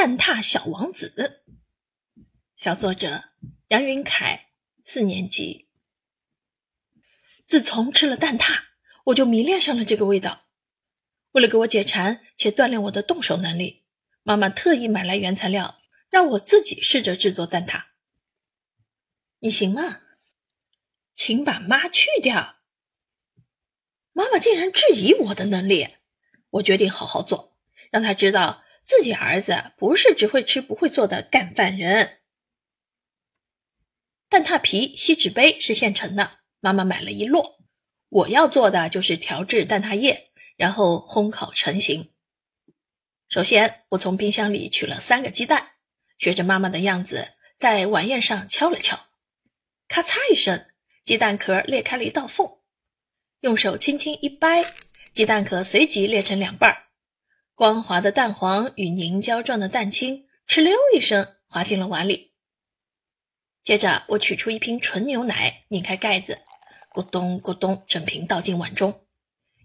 蛋挞小王子，小作者杨云凯，四年级。自从吃了蛋挞，我就迷恋上了这个味道。为了给我解馋且锻炼我的动手能力，妈妈特意买来原材料，让我自己试着制作蛋挞。你行吗？请把妈去掉。妈妈竟然质疑我的能力，我决定好好做，让她知道。自己儿子不是只会吃不会做的干饭人。蛋挞皮、锡纸杯是现成的，妈妈买了一摞。我要做的就是调制蛋挞液，然后烘烤成型。首先，我从冰箱里取了三个鸡蛋，学着妈妈的样子，在碗沿上敲了敲，咔嚓一声，鸡蛋壳裂开了一道缝。用手轻轻一掰，鸡蛋壳随即裂成两半儿。光滑的蛋黄与凝胶状的蛋清哧溜一声滑进了碗里。接着，我取出一瓶纯牛奶，拧开盖子，咕咚咕咚，整瓶倒进碗中，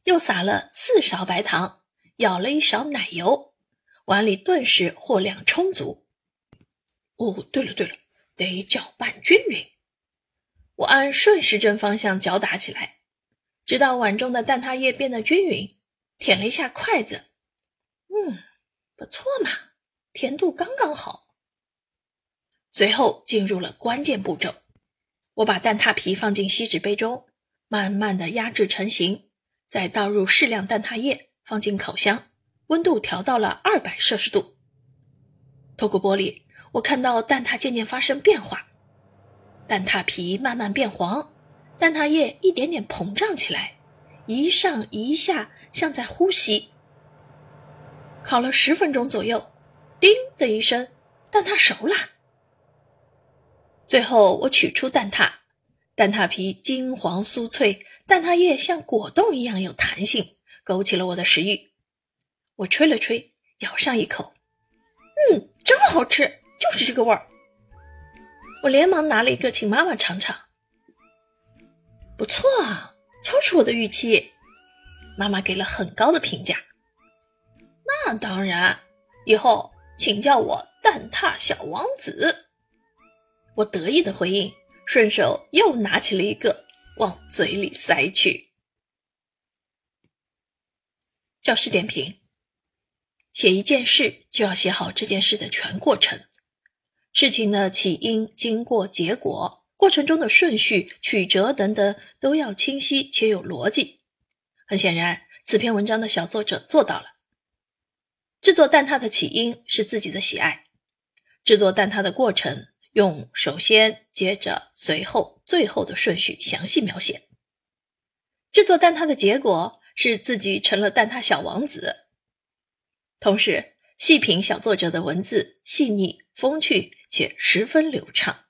又撒了四勺白糖，舀了一勺奶油，碗里顿时货量充足。哦，对了对了，得搅拌均匀。我按顺时针方向搅打起来，直到碗中的蛋挞液变得均匀，舔了一下筷子。嗯，不错嘛，甜度刚刚好。随后进入了关键步骤，我把蛋挞皮放进锡纸杯中，慢慢的压制成型，再倒入适量蛋挞液，放进烤箱，温度调到了二百摄氏度。透过玻璃，我看到蛋挞渐渐发生变化，蛋挞皮慢慢变黄，蛋挞液一点点膨胀起来，一上一下，像在呼吸。烤了十分钟左右，叮的一声，蛋挞熟了。最后我取出蛋挞，蛋挞皮金黄酥脆，蛋挞液像果冻一样有弹性，勾起了我的食欲。我吹了吹，咬上一口，嗯，真好吃，就是这个味儿。我连忙拿了一个请妈妈尝尝，不错啊，超出我的预期。妈妈给了很高的评价。那当然，以后请叫我蛋挞小王子。我得意的回应，顺手又拿起了一个往嘴里塞去。教师点评：写一件事就要写好这件事的全过程，事情的起因、经过、结果，过程中的顺序、曲折等等都要清晰且有逻辑。很显然，此篇文章的小作者做到了。制作蛋挞的起因是自己的喜爱，制作蛋挞的过程用首先、接着、随后、最后的顺序详细描写。制作蛋挞的结果是自己成了蛋挞小王子。同时，细品小作者的文字细腻、风趣且十分流畅。